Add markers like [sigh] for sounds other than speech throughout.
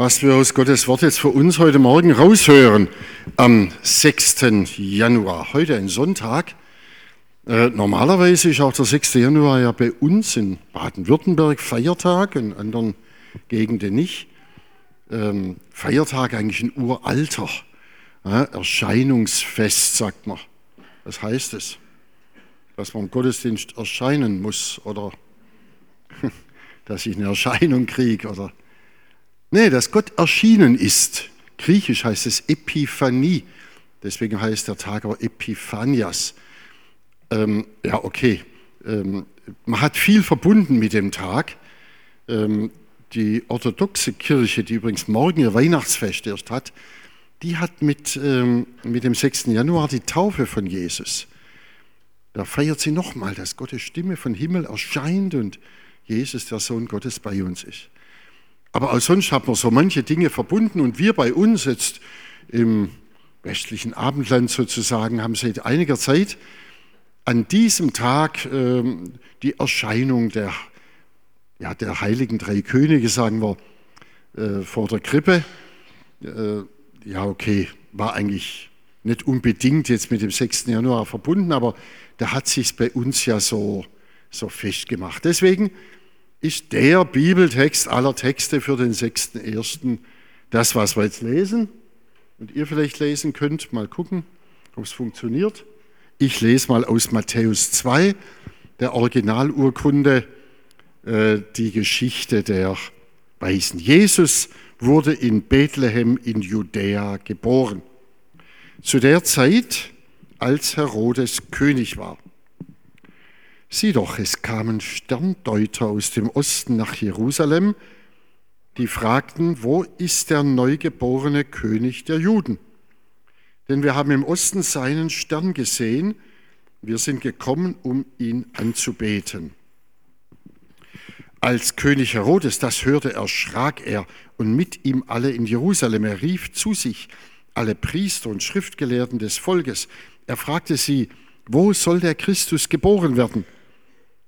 was wir aus Gottes Wort jetzt für uns heute Morgen raushören, am 6. Januar, heute ein Sonntag. Äh, normalerweise ist auch der 6. Januar ja bei uns in Baden-Württemberg Feiertag, in anderen Gegenden nicht. Ähm, Feiertag eigentlich ein uralter Erscheinungsfest, sagt man. Was heißt es? Dass man im Gottesdienst erscheinen muss oder [laughs] dass ich eine Erscheinung kriege oder Nee, dass Gott erschienen ist. Griechisch heißt es Epiphanie. Deswegen heißt der Tag auch Epiphanias. Ähm, ja, okay. Ähm, man hat viel verbunden mit dem Tag. Ähm, die orthodoxe Kirche, die übrigens morgen ihr Weihnachtsfest erst hat, die hat mit, ähm, mit dem 6. Januar die Taufe von Jesus. Da feiert sie nochmal, dass Gottes Stimme von Himmel erscheint und Jesus, der Sohn Gottes, bei uns ist. Aber auch sonst hat man so manche Dinge verbunden und wir bei uns jetzt im westlichen Abendland sozusagen haben seit einiger Zeit an diesem Tag ähm, die Erscheinung der, ja, der heiligen drei Könige, sagen wir, äh, vor der Krippe. Äh, ja, okay, war eigentlich nicht unbedingt jetzt mit dem 6. Januar verbunden, aber da hat sich bei uns ja so, so festgemacht. Deswegen ist der Bibeltext aller Texte für den 6.1. das, was wir jetzt lesen und ihr vielleicht lesen könnt. Mal gucken, ob es funktioniert. Ich lese mal aus Matthäus 2, der Originalurkunde, äh, die Geschichte der Weisen. Jesus wurde in Bethlehem in Judäa geboren. Zu der Zeit, als Herodes König war. Sieh doch, es kamen Sterndeuter aus dem Osten nach Jerusalem, die fragten, wo ist der neugeborene König der Juden? Denn wir haben im Osten seinen Stern gesehen, wir sind gekommen, um ihn anzubeten. Als König Herodes das hörte, erschrak er und mit ihm alle in Jerusalem. Er rief zu sich alle Priester und Schriftgelehrten des Volkes. Er fragte sie, wo soll der Christus geboren werden?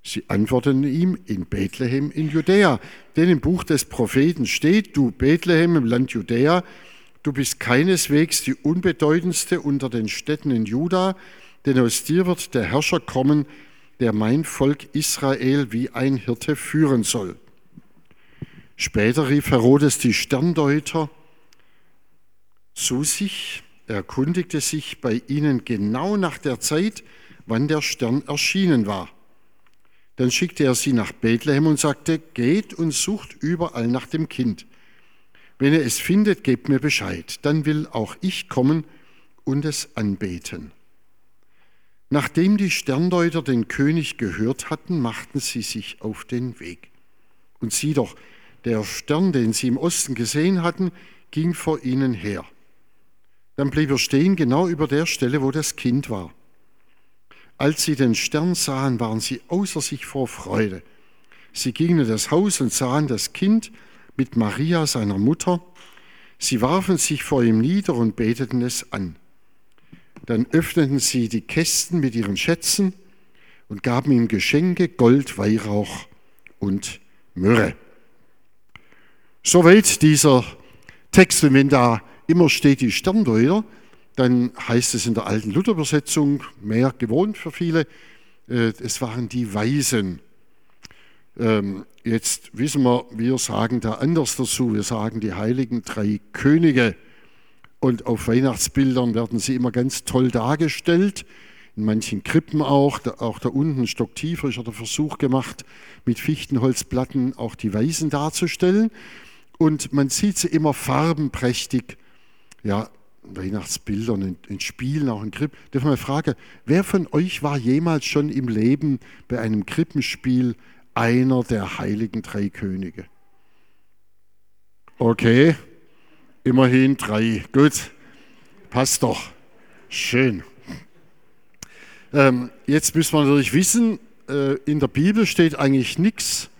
Sie antworteten ihm in Bethlehem in Judäa, denn im Buch des Propheten steht, du Bethlehem im Land Judäa, du bist keineswegs die unbedeutendste unter den Städten in Juda, denn aus dir wird der Herrscher kommen, der mein Volk Israel wie ein Hirte führen soll. Später rief Herodes die Sterndeuter zu sich, erkundigte sich bei ihnen genau nach der Zeit, wann der Stern erschienen war. Dann schickte er sie nach Bethlehem und sagte, geht und sucht überall nach dem Kind. Wenn ihr es findet, gebt mir Bescheid, dann will auch ich kommen und es anbeten. Nachdem die Sterndeuter den König gehört hatten, machten sie sich auf den Weg. Und sieh doch, der Stern, den sie im Osten gesehen hatten, ging vor ihnen her. Dann blieb er stehen genau über der Stelle, wo das Kind war. Als sie den Stern sahen, waren sie außer sich vor Freude. Sie gingen in das Haus und sahen das Kind mit Maria, seiner Mutter. Sie warfen sich vor ihm nieder und beteten es an. Dann öffneten sie die Kästen mit ihren Schätzen und gaben ihm Geschenke, Gold, Weihrauch und Myrrhe. Soweit dieser Text. Und wenn da immer steht die Sterndeuter, dann heißt es in der alten Luther-Übersetzung, mehr gewohnt für viele, äh, es waren die Weisen. Ähm, jetzt wissen wir, wir sagen da anders dazu, wir sagen die heiligen drei Könige. Und auf Weihnachtsbildern werden sie immer ganz toll dargestellt, in manchen Krippen auch, auch da unten stocktiefer ist der Versuch gemacht, mit Fichtenholzplatten auch die Weisen darzustellen. Und man sieht sie immer farbenprächtig ja, Weihnachtsbildern, in, in Spielen, auch in Krippen. Darf ich mal fragen, wer von euch war jemals schon im Leben bei einem Krippenspiel einer der heiligen drei Könige? Okay, immerhin drei. Gut, passt doch. Schön. Ähm, jetzt müssen wir natürlich wissen, äh, in der Bibel steht eigentlich nichts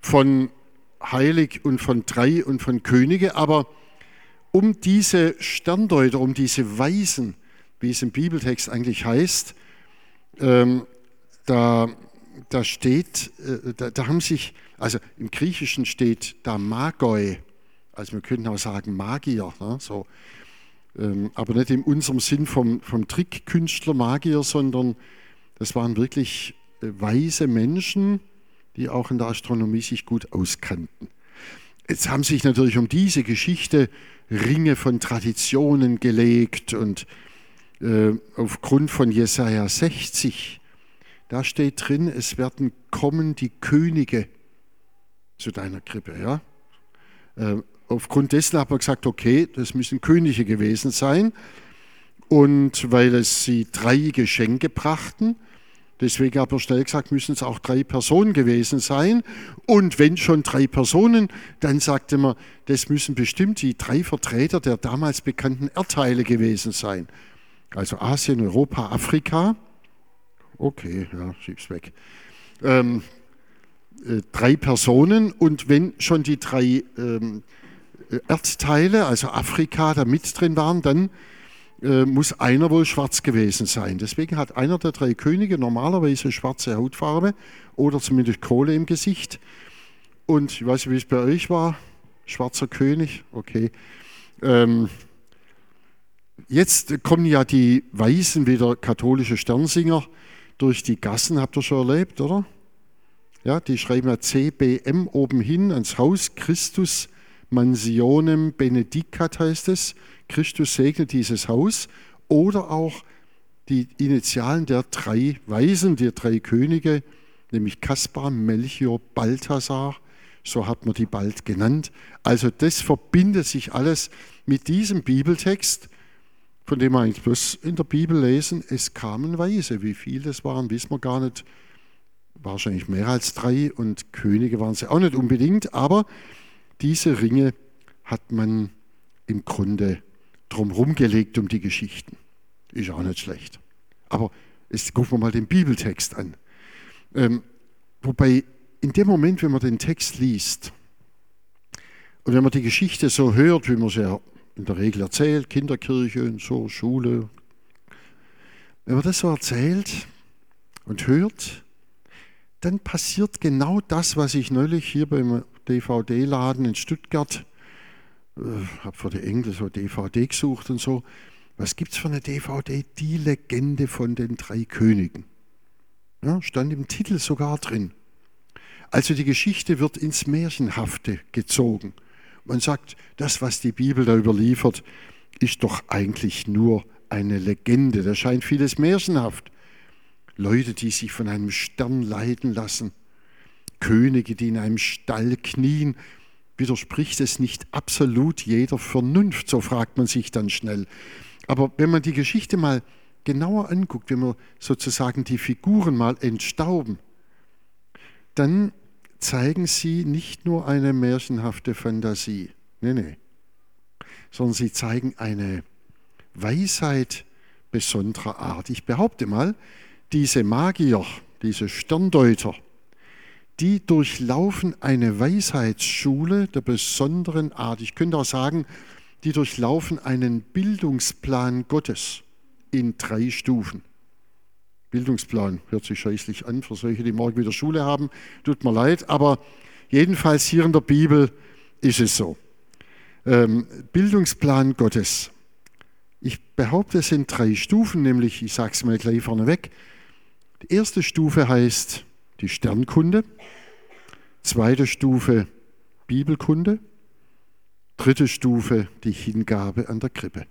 von heilig und von drei und von Könige, aber um diese Sterndeuter, um diese Weisen, wie es im Bibeltext eigentlich heißt, ähm, da, da steht, äh, da, da, haben sich, also im Griechischen steht da Magoi, Also wir könnten auch sagen Magier, ne? so. Ähm, aber nicht in unserem Sinn vom, vom Trickkünstler, Magier, sondern das waren wirklich äh, weise Menschen, die auch in der Astronomie sich gut auskannten. Jetzt haben sich natürlich um diese Geschichte Ringe von Traditionen gelegt und äh, aufgrund von Jesaja 60, da steht drin, es werden kommen die Könige zu deiner Krippe. Ja? Äh, aufgrund dessen hat man gesagt, okay, das müssen Könige gewesen sein. Und weil es sie drei Geschenke brachten, deswegen hat man schnell gesagt, müssen es auch drei Personen gewesen sein. Und wenn schon drei Personen, dann sagte man, das müssen bestimmt die drei Vertreter der damals bekannten Erdteile gewesen sein. Also Asien, Europa, Afrika. Okay, ja, schieb's weg. Ähm, äh, drei Personen und wenn schon die drei ähm, Erdteile, also Afrika, da mit drin waren, dann muss einer wohl schwarz gewesen sein. Deswegen hat einer der drei Könige normalerweise schwarze Hautfarbe oder zumindest Kohle im Gesicht. Und ich weiß nicht, wie es bei euch war. Schwarzer König, okay. Ähm, jetzt kommen ja die Weißen, wie der katholische Sternsinger, durch die Gassen, habt ihr schon erlebt, oder? Ja, die schreiben ja CBM oben hin ans Haus Christus Mansionem Benedicat heißt es. Christus segnet dieses Haus. Oder auch die Initialen der drei Weisen, der drei Könige, nämlich Kaspar, Melchior, Balthasar. So hat man die bald genannt. Also das verbindet sich alles mit diesem Bibeltext, von dem wir eigentlich bloß in der Bibel lesen, es kamen Weise. Wie viele das waren, wissen wir gar nicht wahrscheinlich mehr als drei und Könige waren sie auch nicht unbedingt, aber diese Ringe hat man im Grunde drumherum gelegt um die Geschichten. Ist auch nicht schlecht. Aber jetzt gucken wir mal den Bibeltext an. Ähm, wobei in dem Moment, wenn man den Text liest und wenn man die Geschichte so hört, wie man sie ja in der Regel erzählt, Kinderkirche und so, Schule, wenn man das so erzählt und hört, dann passiert genau das, was ich neulich hier beim DVD-Laden in Stuttgart, äh, habe für die Engel so DVD gesucht und so. Was gibt es für eine DVD? Die Legende von den drei Königen. Ja, stand im Titel sogar drin. Also die Geschichte wird ins Märchenhafte gezogen. Man sagt, das, was die Bibel da überliefert, ist doch eigentlich nur eine Legende. Da scheint vieles märchenhaft. Leute, die sich von einem Stern leiten lassen, Könige, die in einem Stall knien, widerspricht es nicht absolut jeder Vernunft, so fragt man sich dann schnell. Aber wenn man die Geschichte mal genauer anguckt, wenn wir sozusagen die Figuren mal entstauben, dann zeigen sie nicht nur eine märchenhafte Fantasie, nee, nee, sondern sie zeigen eine Weisheit besonderer Art. Ich behaupte mal, diese Magier, diese Sterndeuter, die durchlaufen eine Weisheitsschule der besonderen Art. Ich könnte auch sagen, die durchlaufen einen Bildungsplan Gottes in drei Stufen. Bildungsplan hört sich scheußlich an für solche, die morgen wieder Schule haben. Tut mir leid, aber jedenfalls hier in der Bibel ist es so. Ähm, Bildungsplan Gottes. Ich behaupte, es sind drei Stufen, nämlich, ich sage es mal gleich vorneweg, die erste Stufe heißt die Sternkunde, zweite Stufe Bibelkunde, dritte Stufe die Hingabe an der Krippe.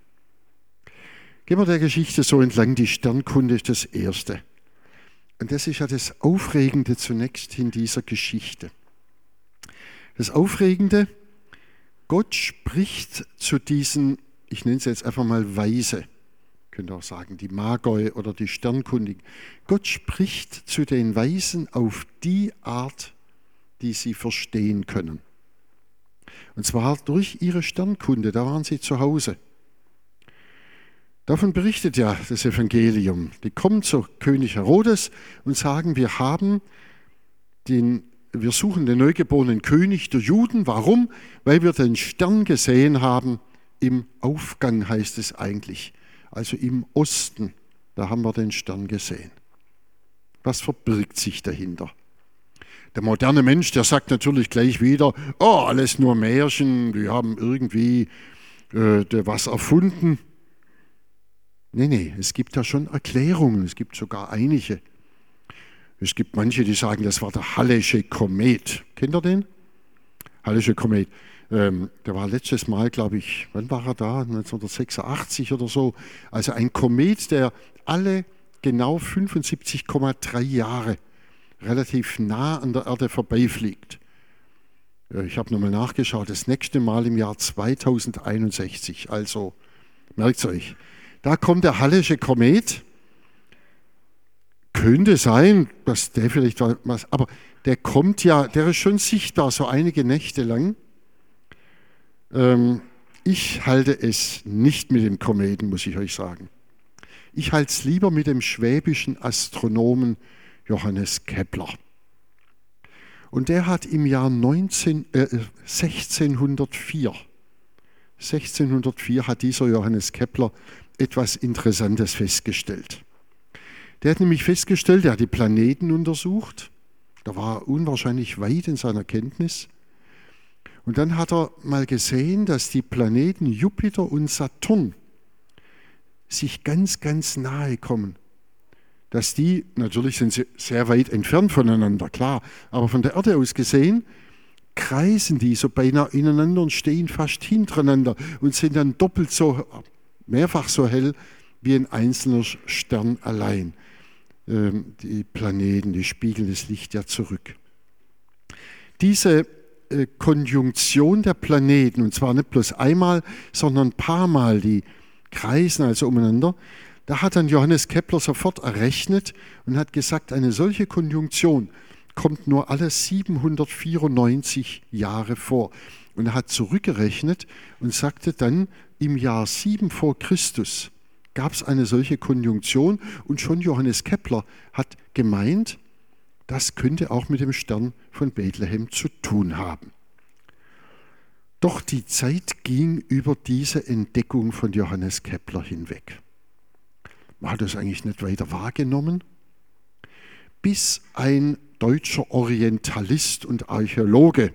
Gehen wir der Geschichte so entlang, die Sternkunde ist das Erste. Und das ist ja das Aufregende zunächst in dieser Geschichte. Das Aufregende, Gott spricht zu diesen, ich nenne es jetzt einfach mal Weise, könnte auch sagen, die Magoi oder die Sternkundigen. Gott spricht zu den Weisen auf die Art, die sie verstehen können. Und zwar durch ihre Sternkunde, da waren sie zu Hause. Davon berichtet ja das Evangelium. Die kommen zu König Herodes und sagen, wir haben den, wir suchen den neugeborenen König der Juden. Warum? Weil wir den Stern gesehen haben. Im Aufgang heißt es eigentlich also im Osten, da haben wir den Stern gesehen. Was verbirgt sich dahinter? Der moderne Mensch, der sagt natürlich gleich wieder, oh, alles nur Märchen, die haben irgendwie äh, was erfunden. Nee, nee, es gibt da schon Erklärungen, es gibt sogar einige. Es gibt manche, die sagen, das war der Hallische Komet. Kennt ihr den? Hallische Komet. Ähm, der war letztes Mal, glaube ich, wann war er da? 1986 oder so. Also ein Komet, der alle genau 75,3 Jahre relativ nah an der Erde vorbeifliegt. Äh, ich habe nochmal nachgeschaut, das nächste Mal im Jahr 2061. Also merkt euch. Da kommt der Hallische Komet. Könnte sein, dass der vielleicht was, aber der kommt ja, der ist schon sichtbar, so einige Nächte lang. Ähm, ich halte es nicht mit dem Kometen, muss ich euch sagen. Ich halte es lieber mit dem schwäbischen Astronomen Johannes Kepler. Und der hat im Jahr 19, äh, 1604, 1604 hat dieser Johannes Kepler etwas Interessantes festgestellt. Der hat nämlich festgestellt, er hat die Planeten untersucht, da war er unwahrscheinlich weit in seiner Kenntnis. Und dann hat er mal gesehen, dass die Planeten Jupiter und Saturn sich ganz, ganz nahe kommen. Dass die, natürlich sind sie sehr weit entfernt voneinander, klar, aber von der Erde aus gesehen, kreisen die so beinahe ineinander und stehen fast hintereinander und sind dann doppelt so, mehrfach so hell wie ein einzelner Stern allein. Ähm, die Planeten, die spiegeln das Licht ja zurück. Diese Konjunktion der Planeten, und zwar nicht bloß einmal, sondern ein paar Mal, die kreisen also umeinander, da hat dann Johannes Kepler sofort errechnet und hat gesagt, eine solche Konjunktion kommt nur alle 794 Jahre vor. Und er hat zurückgerechnet und sagte dann, im Jahr 7 vor Christus gab es eine solche Konjunktion und schon Johannes Kepler hat gemeint, das könnte auch mit dem Stern von Bethlehem zu tun haben. Doch die Zeit ging über diese Entdeckung von Johannes Kepler hinweg. Man hat das eigentlich nicht weiter wahrgenommen, bis ein deutscher Orientalist und Archäologe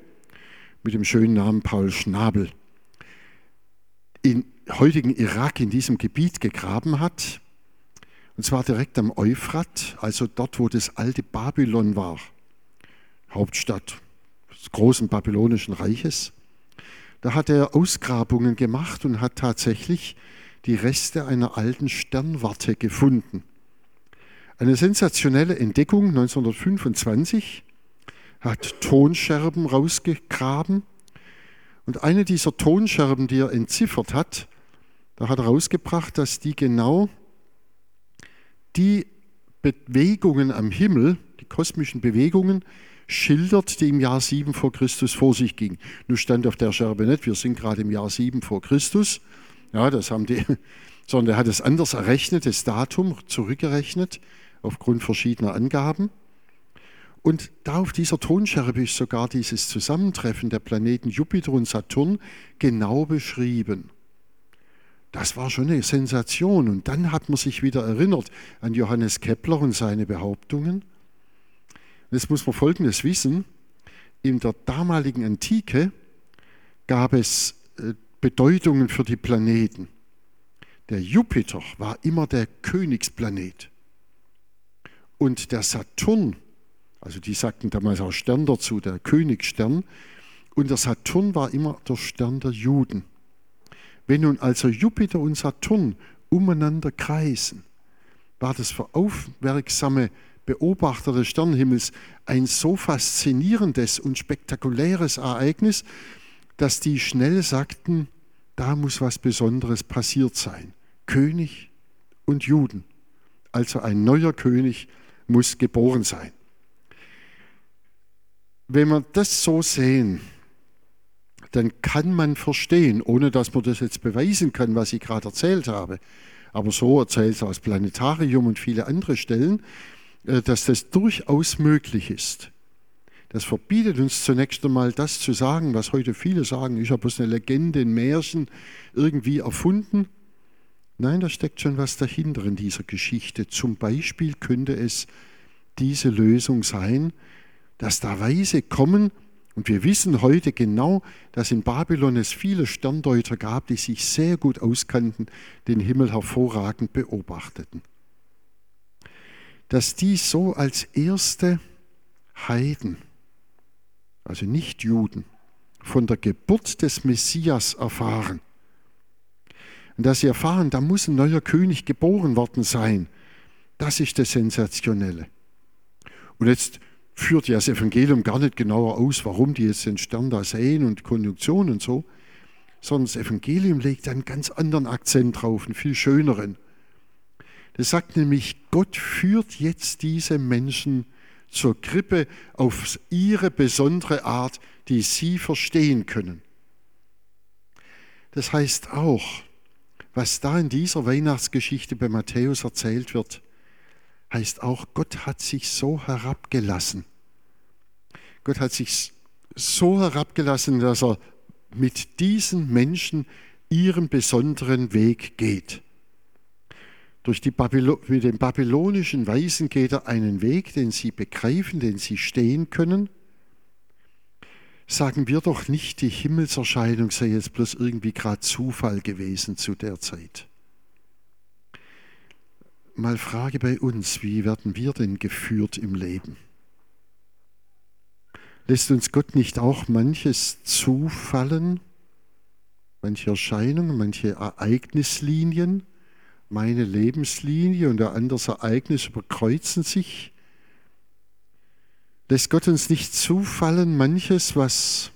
mit dem schönen Namen Paul Schnabel in heutigen Irak in diesem Gebiet gegraben hat und zwar direkt am Euphrat, also dort, wo das alte Babylon war, Hauptstadt des großen babylonischen Reiches. Da hat er Ausgrabungen gemacht und hat tatsächlich die Reste einer alten Sternwarte gefunden. Eine sensationelle Entdeckung 1925 hat Tonscherben rausgegraben und eine dieser Tonscherben, die er entziffert hat, da hat er rausgebracht, dass die genau die Bewegungen am Himmel, die kosmischen Bewegungen, schildert, die im Jahr 7 vor Christus vor sich ging. Nun stand auf der Scherbe nicht, wir sind gerade im Jahr 7 vor Christus. Ja, das haben die, [laughs] sondern er hat es anders errechnet, das Datum zurückgerechnet, aufgrund verschiedener Angaben. Und da auf dieser Tonscherbe ist sogar dieses Zusammentreffen der Planeten Jupiter und Saturn genau beschrieben. Das war schon eine Sensation. Und dann hat man sich wieder erinnert an Johannes Kepler und seine Behauptungen. Jetzt muss man Folgendes wissen. In der damaligen Antike gab es äh, Bedeutungen für die Planeten. Der Jupiter war immer der Königsplanet. Und der Saturn, also die sagten damals auch Stern dazu, der Königsstern, und der Saturn war immer der Stern der Juden. Wenn nun also Jupiter und Saturn umeinander kreisen, war das für aufmerksame Beobachter des Sternenhimmels ein so faszinierendes und spektakuläres Ereignis, dass die schnell sagten, da muss was Besonderes passiert sein. König und Juden. Also ein neuer König muss geboren sein. Wenn wir das so sehen, dann kann man verstehen, ohne dass man das jetzt beweisen kann, was ich gerade erzählt habe, aber so erzählt es aus Planetarium und viele andere Stellen, äh, dass das durchaus möglich ist. Das verbietet uns zunächst einmal das zu sagen, was heute viele sagen, ich habe bloß eine Legende, ein Märchen irgendwie erfunden. Nein, da steckt schon was dahinter in dieser Geschichte. Zum Beispiel könnte es diese Lösung sein, dass da Weise kommen, und wir wissen heute genau, dass in Babylon es viele Sterndeuter gab, die sich sehr gut auskannten, den Himmel hervorragend beobachteten. Dass die so als erste Heiden, also nicht Juden, von der Geburt des Messias erfahren. Und dass sie erfahren, da muss ein neuer König geboren worden sein. Das ist das Sensationelle. Und jetzt führt ja das Evangelium gar nicht genauer aus, warum die jetzt den Stern da sehen und Konjunktion und so, sondern das Evangelium legt einen ganz anderen Akzent drauf, einen viel schöneren. Das sagt nämlich, Gott führt jetzt diese Menschen zur Krippe auf ihre besondere Art, die sie verstehen können. Das heißt auch, was da in dieser Weihnachtsgeschichte bei Matthäus erzählt wird, heißt auch, Gott hat sich so herabgelassen. Gott hat sich so herabgelassen, dass er mit diesen Menschen ihren besonderen Weg geht. Durch die Babylo mit den babylonischen Weisen geht er einen Weg, den sie begreifen, den sie stehen können. Sagen wir doch nicht, die Himmelserscheinung sei jetzt bloß irgendwie gerade Zufall gewesen zu der Zeit. Mal Frage bei uns, wie werden wir denn geführt im Leben? Lässt uns Gott nicht auch manches zufallen, manche Erscheinungen, manche Ereignislinien? meine Lebenslinie und ein anderes Ereignis überkreuzen sich. Lässt Gott uns nicht zufallen, manches, was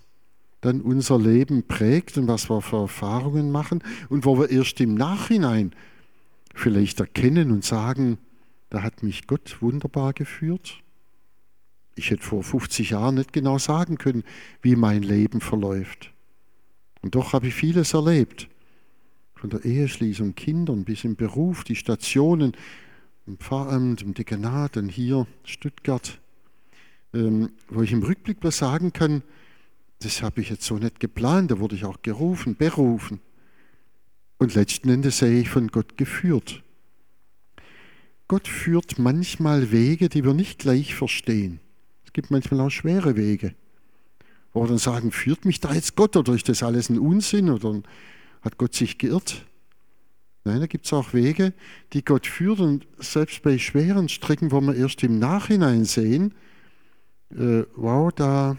dann unser Leben prägt und was wir für Erfahrungen machen und wo wir erst im Nachhinein vielleicht erkennen und sagen, da hat mich Gott wunderbar geführt. Ich hätte vor 50 Jahren nicht genau sagen können, wie mein Leben verläuft. Und doch habe ich vieles erlebt von der Eheschließung, Kindern bis im Beruf, die Stationen, im Pfarramt, im Dekanat und hier Stuttgart, ähm, wo ich im Rückblick was sagen kann, das habe ich jetzt so nicht geplant, da wurde ich auch gerufen, berufen. Und letzten Endes sehe ich von Gott geführt. Gott führt manchmal Wege, die wir nicht gleich verstehen. Es gibt manchmal auch schwere Wege, wo wir dann sagen, führt mich da jetzt Gott oder ist das alles ein Unsinn oder hat Gott sich geirrt? Nein, da gibt es auch Wege, die Gott führt und selbst bei schweren Strecken, wo wir erst im Nachhinein sehen, äh, wow, da,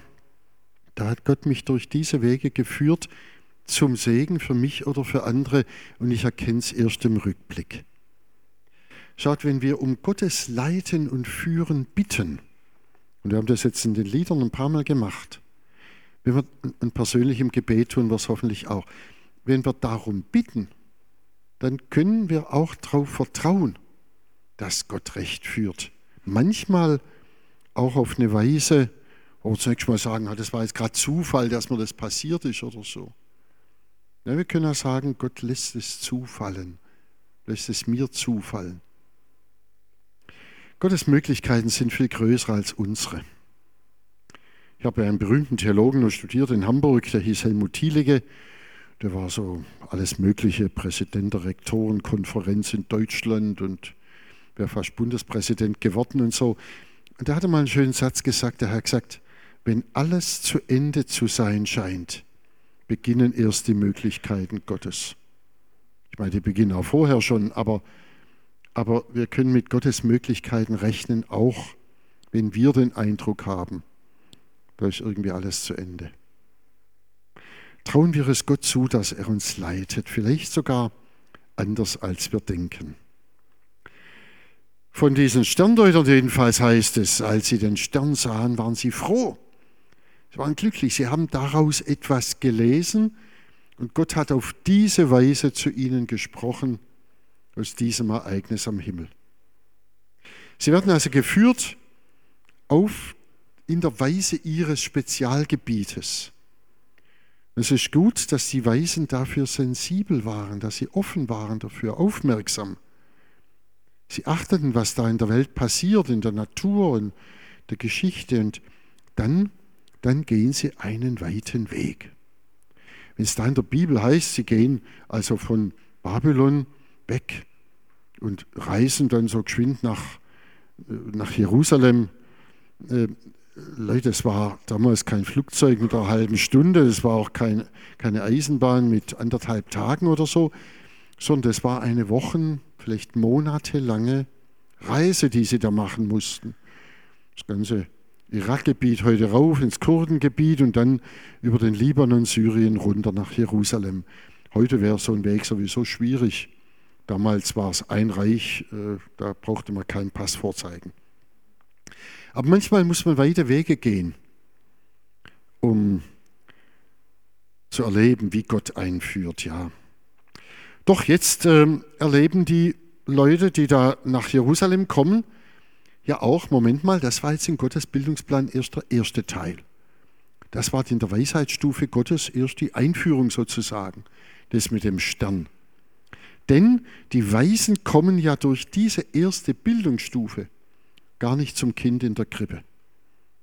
da hat Gott mich durch diese Wege geführt zum Segen für mich oder für andere und ich erkenne es erst im Rückblick. Schaut, wenn wir um Gottes Leiten und Führen bitten, und wir haben das jetzt in den Liedern ein paar Mal gemacht, wenn wir ein persönlich im Gebet tun wir es hoffentlich auch, wenn wir darum bitten, dann können wir auch darauf vertrauen, dass Gott recht führt. Manchmal auch auf eine Weise, wo wir zunächst mal sagen, das war jetzt gerade Zufall, dass mir das passiert ist oder so. Ja, wir können auch sagen, Gott lässt es zufallen, lässt es mir zufallen. Gottes Möglichkeiten sind viel größer als unsere. Ich habe einen berühmten Theologen noch studiert in Hamburg, der hieß Helmut Thielige. Der war so alles Mögliche, Präsident der Rektorenkonferenz in Deutschland und wäre fast Bundespräsident geworden und so. Und er hatte mal einen schönen Satz gesagt, er hat gesagt, wenn alles zu Ende zu sein scheint, beginnen erst die Möglichkeiten Gottes. Ich meine, die beginnen auch vorher schon, aber, aber wir können mit Gottes Möglichkeiten rechnen, auch wenn wir den Eindruck haben, da ist irgendwie alles zu Ende. Trauen wir es Gott zu, dass er uns leitet, vielleicht sogar anders, als wir denken. Von diesen Sterndeutern jedenfalls heißt es, als sie den Stern sahen, waren sie froh. Sie waren glücklich, sie haben daraus etwas gelesen und Gott hat auf diese Weise zu ihnen gesprochen, aus diesem Ereignis am Himmel. Sie werden also geführt auf in der Weise ihres Spezialgebietes. Es ist gut, dass die Weisen dafür sensibel waren, dass sie offen waren dafür, aufmerksam. Sie achteten, was da in der Welt passiert, in der Natur und der Geschichte und dann, dann gehen sie einen weiten Weg. Wenn es da in der Bibel heißt, sie gehen also von Babylon weg und reisen dann so geschwind nach, nach Jerusalem, äh, Leute, es war damals kein Flugzeug mit einer halben Stunde, es war auch kein, keine Eisenbahn mit anderthalb Tagen oder so, sondern es war eine Wochen, vielleicht monatelange Reise, die sie da machen mussten. Das ganze Irakgebiet heute rauf ins Kurdengebiet und dann über den Libanon, Syrien runter nach Jerusalem. Heute wäre so ein Weg sowieso schwierig. Damals war es ein Reich, äh, da brauchte man keinen Pass vorzeigen. Aber manchmal muss man weite Wege gehen, um zu erleben, wie Gott einführt, ja. Doch jetzt äh, erleben die Leute, die da nach Jerusalem kommen, ja auch, Moment mal, das war jetzt in Gottes Bildungsplan erst der erste Teil. Das war in der Weisheitsstufe Gottes erst die Einführung sozusagen, das mit dem Stern. Denn die Weisen kommen ja durch diese erste Bildungsstufe gar nicht zum Kind in der Krippe.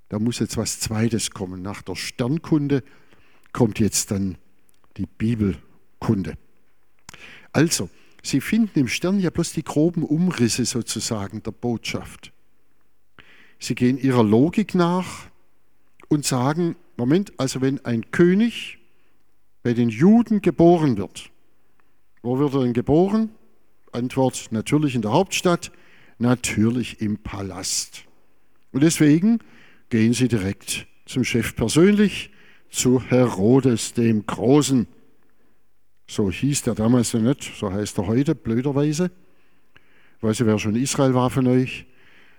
Da muss jetzt was Zweites kommen. Nach der Sternkunde kommt jetzt dann die Bibelkunde. Also, Sie finden im Stern ja bloß die groben Umrisse sozusagen der Botschaft. Sie gehen ihrer Logik nach und sagen, Moment, also wenn ein König bei den Juden geboren wird, wo wird er denn geboren? Antwort natürlich in der Hauptstadt, natürlich im Palast. Und deswegen gehen sie direkt zum Chef persönlich, zu Herodes dem Großen. So hieß der damals noch nicht, so heißt er heute, blöderweise. Weiß ich, wer schon Israel war von euch?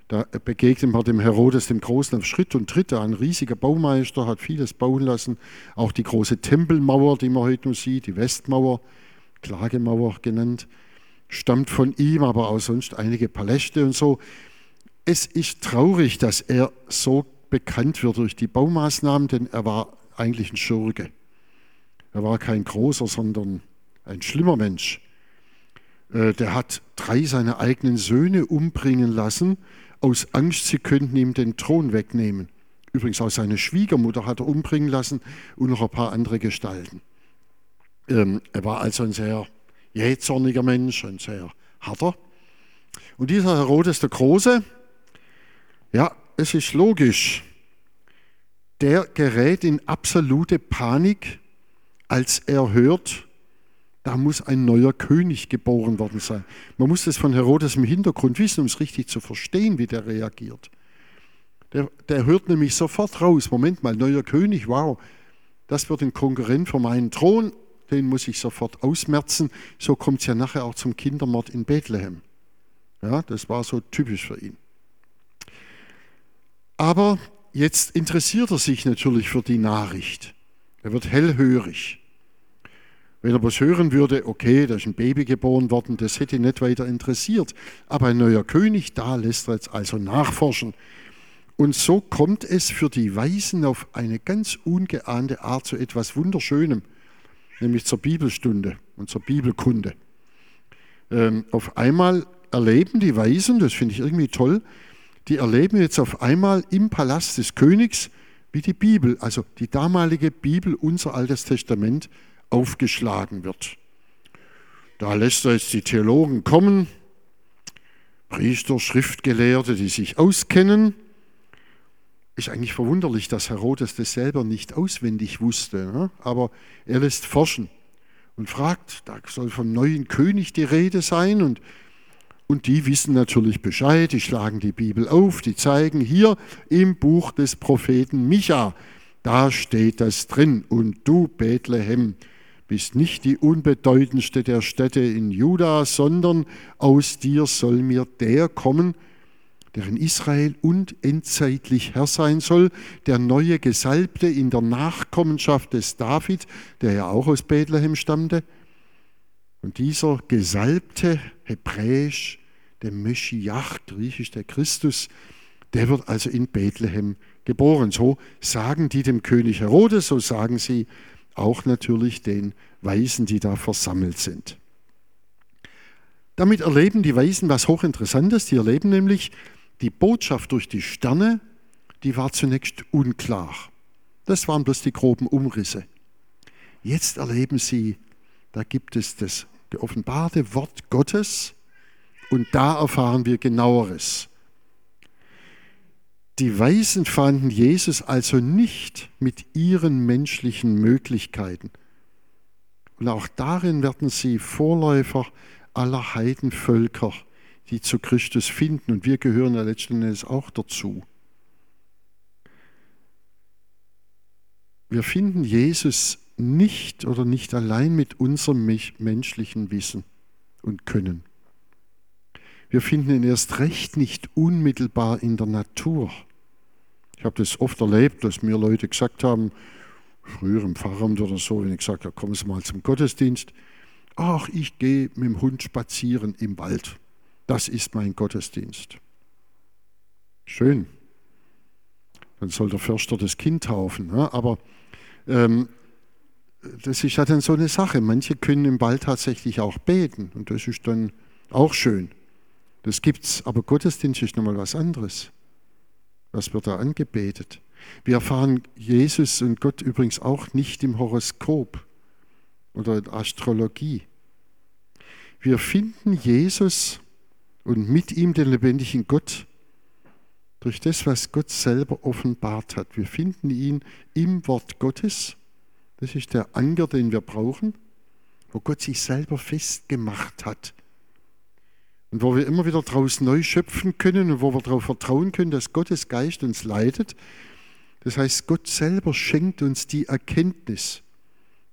Da begegnet man dem Herodes dem Großen auf Schritt und Tritt. Ein riesiger Baumeister hat vieles bauen lassen. Auch die große Tempelmauer, die man heute noch sieht, die Westmauer, Klagemauer genannt, stammt von ihm, aber auch sonst einige Paläste und so. Es ist traurig, dass er so bekannt wird durch die Baumaßnahmen, denn er war eigentlich ein Schurke. Er war kein großer, sondern ein schlimmer Mensch. Äh, der hat drei seiner eigenen Söhne umbringen lassen, aus Angst, sie könnten ihm den Thron wegnehmen. Übrigens auch seine Schwiegermutter hat er umbringen lassen und noch ein paar andere Gestalten. Ähm, er war also ein sehr jähzorniger Mensch, ein sehr harter. Und dieser Herodes der Große, ja, es ist logisch, der gerät in absolute Panik, als er hört, da muss ein neuer König geboren worden sein. Man muss das von Herodes im Hintergrund wissen, um es richtig zu verstehen, wie der reagiert. Der, der hört nämlich sofort raus, Moment mal, neuer König, wow, das wird ein Konkurrent für meinen Thron, den muss ich sofort ausmerzen. So kommt es ja nachher auch zum Kindermord in Bethlehem. Ja, das war so typisch für ihn. Aber jetzt interessiert er sich natürlich für die Nachricht. Er wird hellhörig. Wenn er was hören würde, okay, da ist ein Baby geboren worden, das hätte ihn nicht weiter interessiert. Aber ein neuer König, da lässt er jetzt also nachforschen. Und so kommt es für die Weisen auf eine ganz ungeahnte Art zu etwas Wunderschönem, nämlich zur Bibelstunde und zur Bibelkunde. Ähm, auf einmal erleben die Weisen, das finde ich irgendwie toll, die erleben jetzt auf einmal im Palast des Königs, wie die Bibel, also die damalige Bibel, unser Altes Testament, aufgeschlagen wird. Da lässt er jetzt die Theologen kommen, Priester, Schriftgelehrte, die sich auskennen. Ist eigentlich verwunderlich, dass Herodes das selber nicht auswendig wusste, ne? aber er lässt forschen und fragt, da soll vom neuen König die Rede sein und und die wissen natürlich Bescheid, die schlagen die Bibel auf, die zeigen hier im Buch des Propheten Micha, da steht das drin. Und du, Bethlehem, bist nicht die unbedeutendste der Städte in Juda, sondern aus dir soll mir der kommen, der in Israel und endzeitlich Herr sein soll, der neue Gesalbte in der Nachkommenschaft des David, der ja auch aus Bethlehem stammte. Und dieser Gesalbte, hebräisch, der Meschiach, griechisch der Christus, der wird also in Bethlehem geboren. So sagen die dem König Herodes, so sagen sie auch natürlich den Weisen, die da versammelt sind. Damit erleben die Weisen was hochinteressantes. Die erleben nämlich die Botschaft durch die Sterne, die war zunächst unklar. Das waren bloß die groben Umrisse. Jetzt erleben sie, da gibt es das geoffenbarte Wort Gottes und da erfahren wir genaueres. Die Weisen fanden Jesus also nicht mit ihren menschlichen Möglichkeiten. Und auch darin werden sie Vorläufer aller Heidenvölker, die zu Christus finden. Und wir gehören ja letztendlich auch dazu. Wir finden Jesus nicht oder nicht allein mit unserem menschlichen Wissen und Können. Wir finden ihn erst recht nicht unmittelbar in der Natur. Ich habe das oft erlebt, dass mir Leute gesagt haben, früher im Pfarramt oder so, wenn ich gesagt habe, kommen Sie mal zum Gottesdienst. Ach, ich gehe mit dem Hund spazieren im Wald. Das ist mein Gottesdienst. Schön. Dann soll der Förster das Kind taufen. Ne? Aber ähm, das ist ja dann so eine Sache. Manche können im Wald tatsächlich auch beten und das ist dann auch schön. Das gibt's, aber Gottesdienst ist nochmal was anderes. Was wird da angebetet? Wir erfahren Jesus und Gott übrigens auch nicht im Horoskop oder in Astrologie. Wir finden Jesus und mit ihm den lebendigen Gott durch das, was Gott selber offenbart hat. Wir finden ihn im Wort Gottes das ist der Anker, den wir brauchen, wo Gott sich selber festgemacht hat. Und wo wir immer wieder daraus neu schöpfen können und wo wir darauf vertrauen können, dass Gottes Geist uns leitet. Das heißt, Gott selber schenkt uns die Erkenntnis.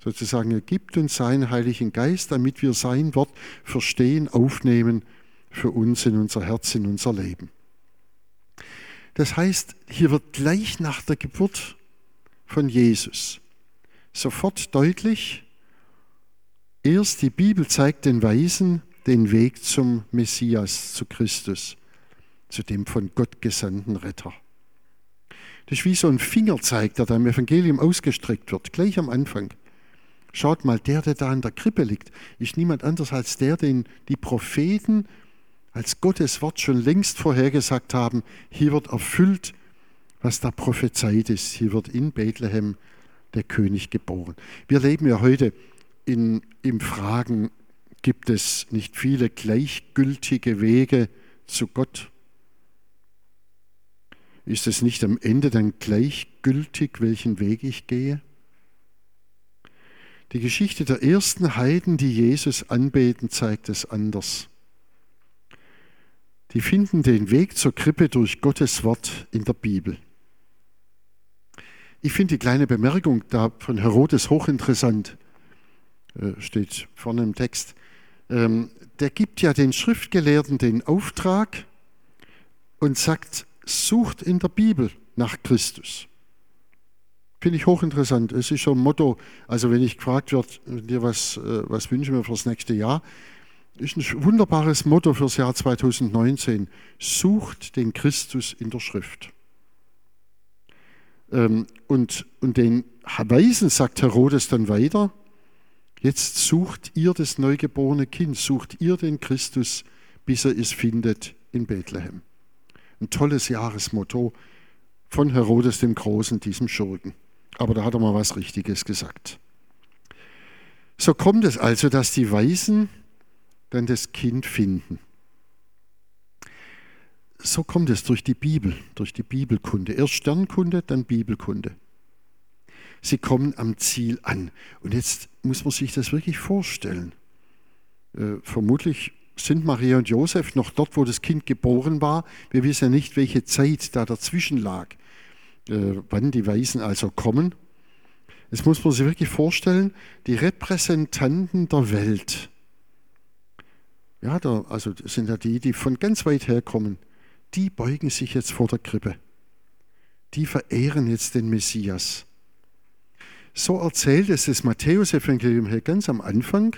Sozusagen, er gibt uns seinen Heiligen Geist, damit wir sein Wort verstehen, aufnehmen für uns in unser Herz, in unser Leben. Das heißt, hier wird gleich nach der Geburt von Jesus sofort deutlich, erst die Bibel zeigt den Weisen den Weg zum Messias, zu Christus, zu dem von Gott gesandten Retter. Das ist wie so ein Fingerzeig, der da im Evangelium ausgestreckt wird, gleich am Anfang. Schaut mal, der, der da in der Krippe liegt, ist niemand anders als der, den die Propheten als Gottes Wort schon längst vorhergesagt haben. Hier wird erfüllt, was da prophezeit ist. Hier wird in Bethlehem der König geboren. Wir leben ja heute in, im Fragen, gibt es nicht viele gleichgültige Wege zu Gott? Ist es nicht am Ende dann gleichgültig, welchen Weg ich gehe? Die Geschichte der ersten Heiden, die Jesus anbeten, zeigt es anders. Die finden den Weg zur Krippe durch Gottes Wort in der Bibel. Ich finde die kleine Bemerkung da von Herodes hochinteressant, äh, steht vorne im Text. Ähm, der gibt ja den Schriftgelehrten den Auftrag und sagt, sucht in der Bibel nach Christus. Finde ich hochinteressant. Es ist so ein Motto, also wenn ich gefragt wird, dir was, äh, was wünschen wir fürs nächste Jahr, ist ein wunderbares Motto fürs Jahr 2019. Sucht den Christus in der Schrift. Ähm, und, und den Weisen sagt Herodes dann weiter, jetzt sucht ihr das neugeborene Kind, sucht ihr den Christus, bis er es findet in Bethlehem. Ein tolles Jahresmotto von Herodes dem Großen, diesem Schurken. Aber da hat er mal was Richtiges gesagt. So kommt es also, dass die Weisen dann das Kind finden so kommt es durch die Bibel, durch die Bibelkunde. Erst Sternkunde, dann Bibelkunde. Sie kommen am Ziel an. Und jetzt muss man sich das wirklich vorstellen. Äh, vermutlich sind Maria und Josef noch dort, wo das Kind geboren war. Wir wissen ja nicht, welche Zeit da dazwischen lag, äh, wann die Weisen also kommen. Jetzt muss man sich wirklich vorstellen, die Repräsentanten der Welt. Ja, da, also sind ja die, die von ganz weit her kommen die beugen sich jetzt vor der Krippe. Die verehren jetzt den Messias. So erzählt es das Matthäus-Evangelium hier ganz am Anfang.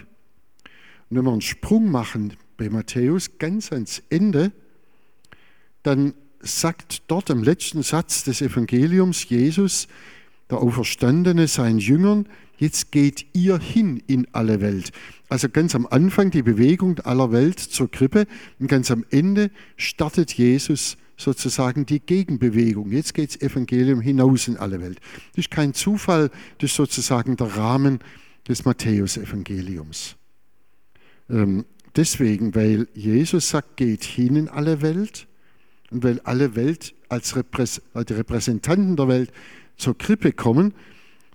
Und wenn wir einen Sprung machen bei Matthäus ganz ans Ende, dann sagt dort im letzten Satz des Evangeliums Jesus, der Auferstandene, seinen Jüngern, jetzt geht ihr hin in alle Welt. Also ganz am Anfang die Bewegung aller Welt zur Krippe und ganz am Ende startet Jesus sozusagen die Gegenbewegung. Jetzt geht das Evangelium hinaus in alle Welt. Das ist kein Zufall, das ist sozusagen der Rahmen des Matthäusevangeliums. Ähm, deswegen, weil Jesus sagt, geht hin in alle Welt und weil alle Welt als äh, Repräsentanten der Welt zur Krippe kommen.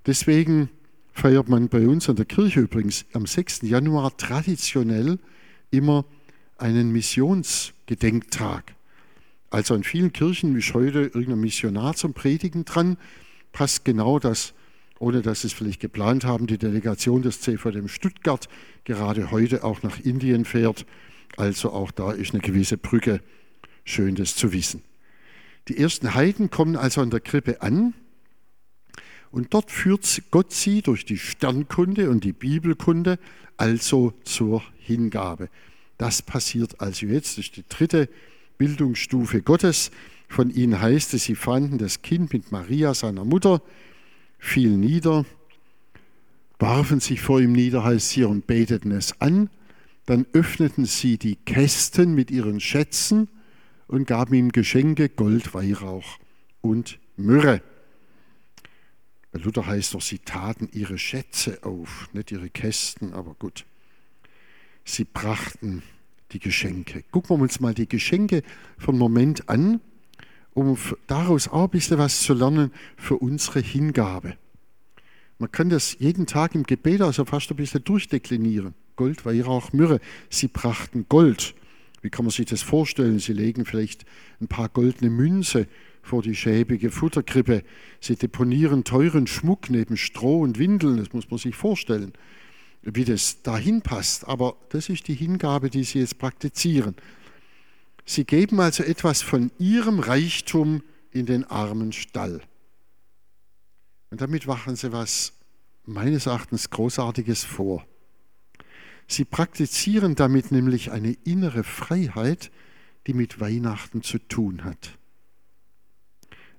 Deswegen feiert man bei uns in der Kirche übrigens am 6. Januar traditionell immer einen Missionsgedenktag. Also in vielen Kirchen ist heute irgendein Missionar zum Predigen dran, passt genau das, ohne dass sie es vielleicht geplant haben, die Delegation des CVM Stuttgart gerade heute auch nach Indien fährt. Also auch da ist eine gewisse Brücke. Schön, das zu wissen. Die ersten Heiden kommen also an der Krippe an und dort führt Gott sie durch die Sternkunde und die Bibelkunde also zur Hingabe. Das passiert also jetzt, das ist die dritte Bildungsstufe Gottes. Von ihnen heißt es, sie fanden das Kind mit Maria, seiner Mutter, fielen nieder, warfen sich vor ihm nieder, heißt hier, und beteten es an. Dann öffneten sie die Kästen mit ihren Schätzen und gaben ihm Geschenke, Gold, Weihrauch und Myrrhe. Bei Luther heißt doch, sie taten ihre Schätze auf, nicht ihre Kästen, aber gut. Sie brachten die Geschenke. Gucken wir uns mal die Geschenke von Moment an, um daraus auch ein bisschen was zu lernen für unsere Hingabe. Man kann das jeden Tag im Gebet also fast ein bisschen durchdeklinieren. Gold, Weihrauch, Myrrhe. Sie brachten Gold. Wie kann man sich das vorstellen? Sie legen vielleicht ein paar goldene Münze vor die schäbige Futterkrippe. Sie deponieren teuren Schmuck neben Stroh und Windeln. Das muss man sich vorstellen, wie das dahin passt. Aber das ist die Hingabe, die sie jetzt praktizieren. Sie geben also etwas von ihrem Reichtum in den armen Stall. Und damit machen sie was meines Erachtens Großartiges vor. Sie praktizieren damit nämlich eine innere Freiheit, die mit Weihnachten zu tun hat.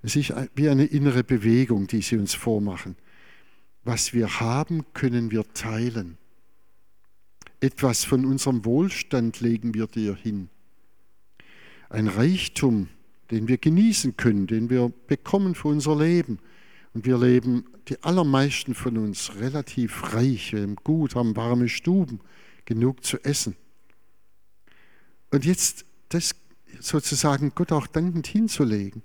Es ist wie eine innere Bewegung, die sie uns vormachen. Was wir haben, können wir teilen. Etwas von unserem Wohlstand legen wir dir hin. Ein Reichtum, den wir genießen können, den wir bekommen für unser Leben. Und wir leben, die allermeisten von uns, relativ reich, wir haben gut, haben warme Stuben, genug zu essen. Und jetzt das sozusagen Gott auch dankend hinzulegen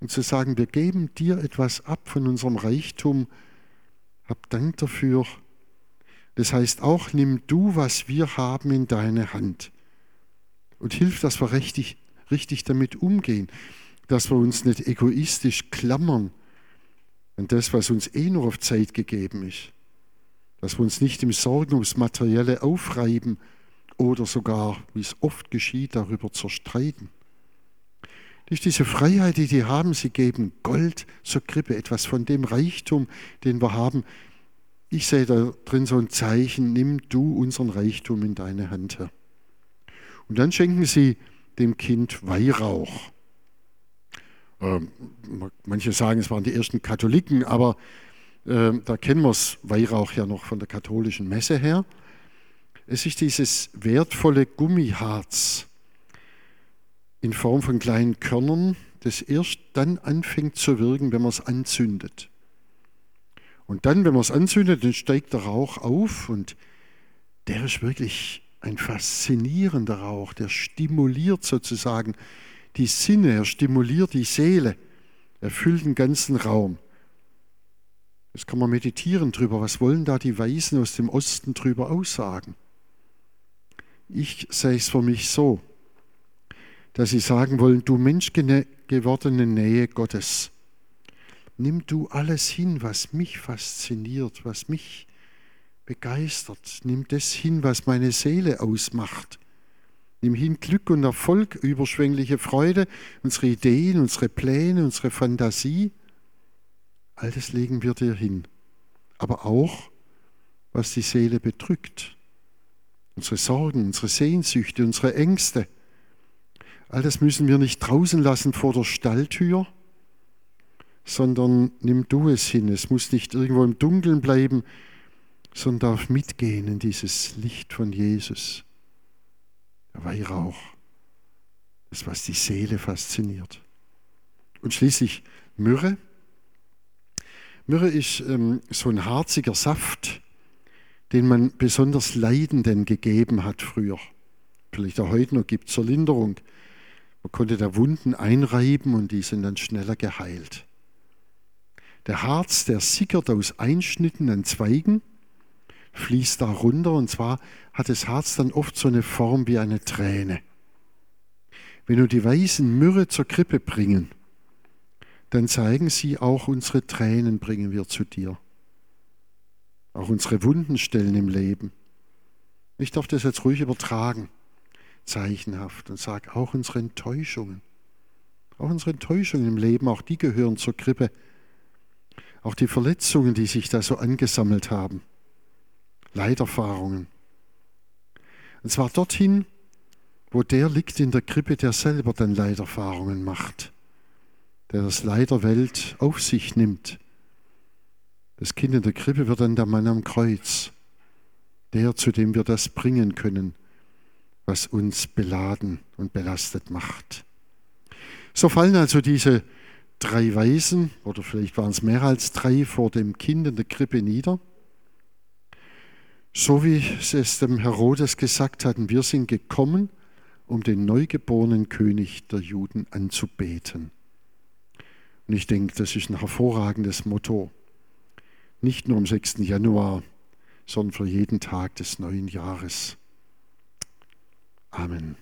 und zu sagen, wir geben dir etwas ab von unserem Reichtum, hab Dank dafür. Das heißt auch, nimm du, was wir haben, in deine Hand und hilf, dass wir richtig, richtig damit umgehen, dass wir uns nicht egoistisch klammern an das, was uns eh nur auf Zeit gegeben ist, dass wir uns nicht im Sorgen ums Materielle aufreiben oder sogar, wie es oft geschieht, darüber zerstreiten. Durch diese Freiheit, die die haben, sie geben Gold zur Krippe, etwas von dem Reichtum, den wir haben. Ich sehe da drin so ein Zeichen, nimm du unseren Reichtum in deine Hand, Herr. Und dann schenken sie dem Kind Weihrauch. Ähm, manche sagen, es waren die ersten Katholiken, aber äh, da kennen wir es Weihrauch ja noch von der katholischen Messe her. Es ist dieses wertvolle Gummiharz, in Form von kleinen Körnern, das erst dann anfängt zu wirken, wenn man es anzündet. Und dann, wenn man es anzündet, dann steigt der Rauch auf und der ist wirklich ein faszinierender Rauch, der stimuliert sozusagen die Sinne, er stimuliert die Seele, er füllt den ganzen Raum. Jetzt kann man meditieren drüber, was wollen da die Weisen aus dem Osten drüber aussagen. Ich sehe es für mich so, dass sie sagen wollen, du menschgewordene Nähe Gottes, nimm du alles hin, was mich fasziniert, was mich begeistert. Nimm das hin, was meine Seele ausmacht. Nimm hin Glück und Erfolg, überschwängliche Freude, unsere Ideen, unsere Pläne, unsere Fantasie. All das legen wir dir hin. Aber auch, was die Seele bedrückt. Unsere Sorgen, unsere Sehnsüchte, unsere Ängste. All das müssen wir nicht draußen lassen vor der Stalltür, sondern nimm du es hin. Es muss nicht irgendwo im Dunkeln bleiben, sondern darf mitgehen in dieses Licht von Jesus. Der Weihrauch, das, was die Seele fasziniert. Und schließlich Myrrhe. Myrrhe ist ähm, so ein harziger Saft, den man besonders Leidenden gegeben hat früher. Vielleicht auch heute noch gibt zur Linderung Konnte da Wunden einreiben und die sind dann schneller geheilt. Der Harz, der sickert aus Einschnitten an Zweigen, fließt da runter und zwar hat das Harz dann oft so eine Form wie eine Träne. Wenn du die weißen Myrrhe zur Krippe bringen, dann zeigen sie auch unsere Tränen bringen wir zu dir. Auch unsere Wundenstellen im Leben. Ich darf das jetzt ruhig übertragen, zeichenhaft, und sage auch unsere Enttäuschungen. Auch unsere Enttäuschungen im Leben, auch die gehören zur Krippe. Auch die Verletzungen, die sich da so angesammelt haben. Leiterfahrungen. Und zwar dorthin, wo der liegt in der Krippe, der selber dann Leiterfahrungen macht der das Leid der Welt auf sich nimmt. Das Kind in der Krippe wird dann der Mann am Kreuz, der, zu dem wir das bringen können, was uns beladen und belastet macht. So fallen also diese drei Weisen, oder vielleicht waren es mehr als drei, vor dem Kind in der Krippe nieder. So wie es dem Herodes gesagt hatten, wir sind gekommen, um den neugeborenen König der Juden anzubeten. Und ich denke, das ist ein hervorragendes Motto. Nicht nur am 6. Januar, sondern für jeden Tag des neuen Jahres. Amen.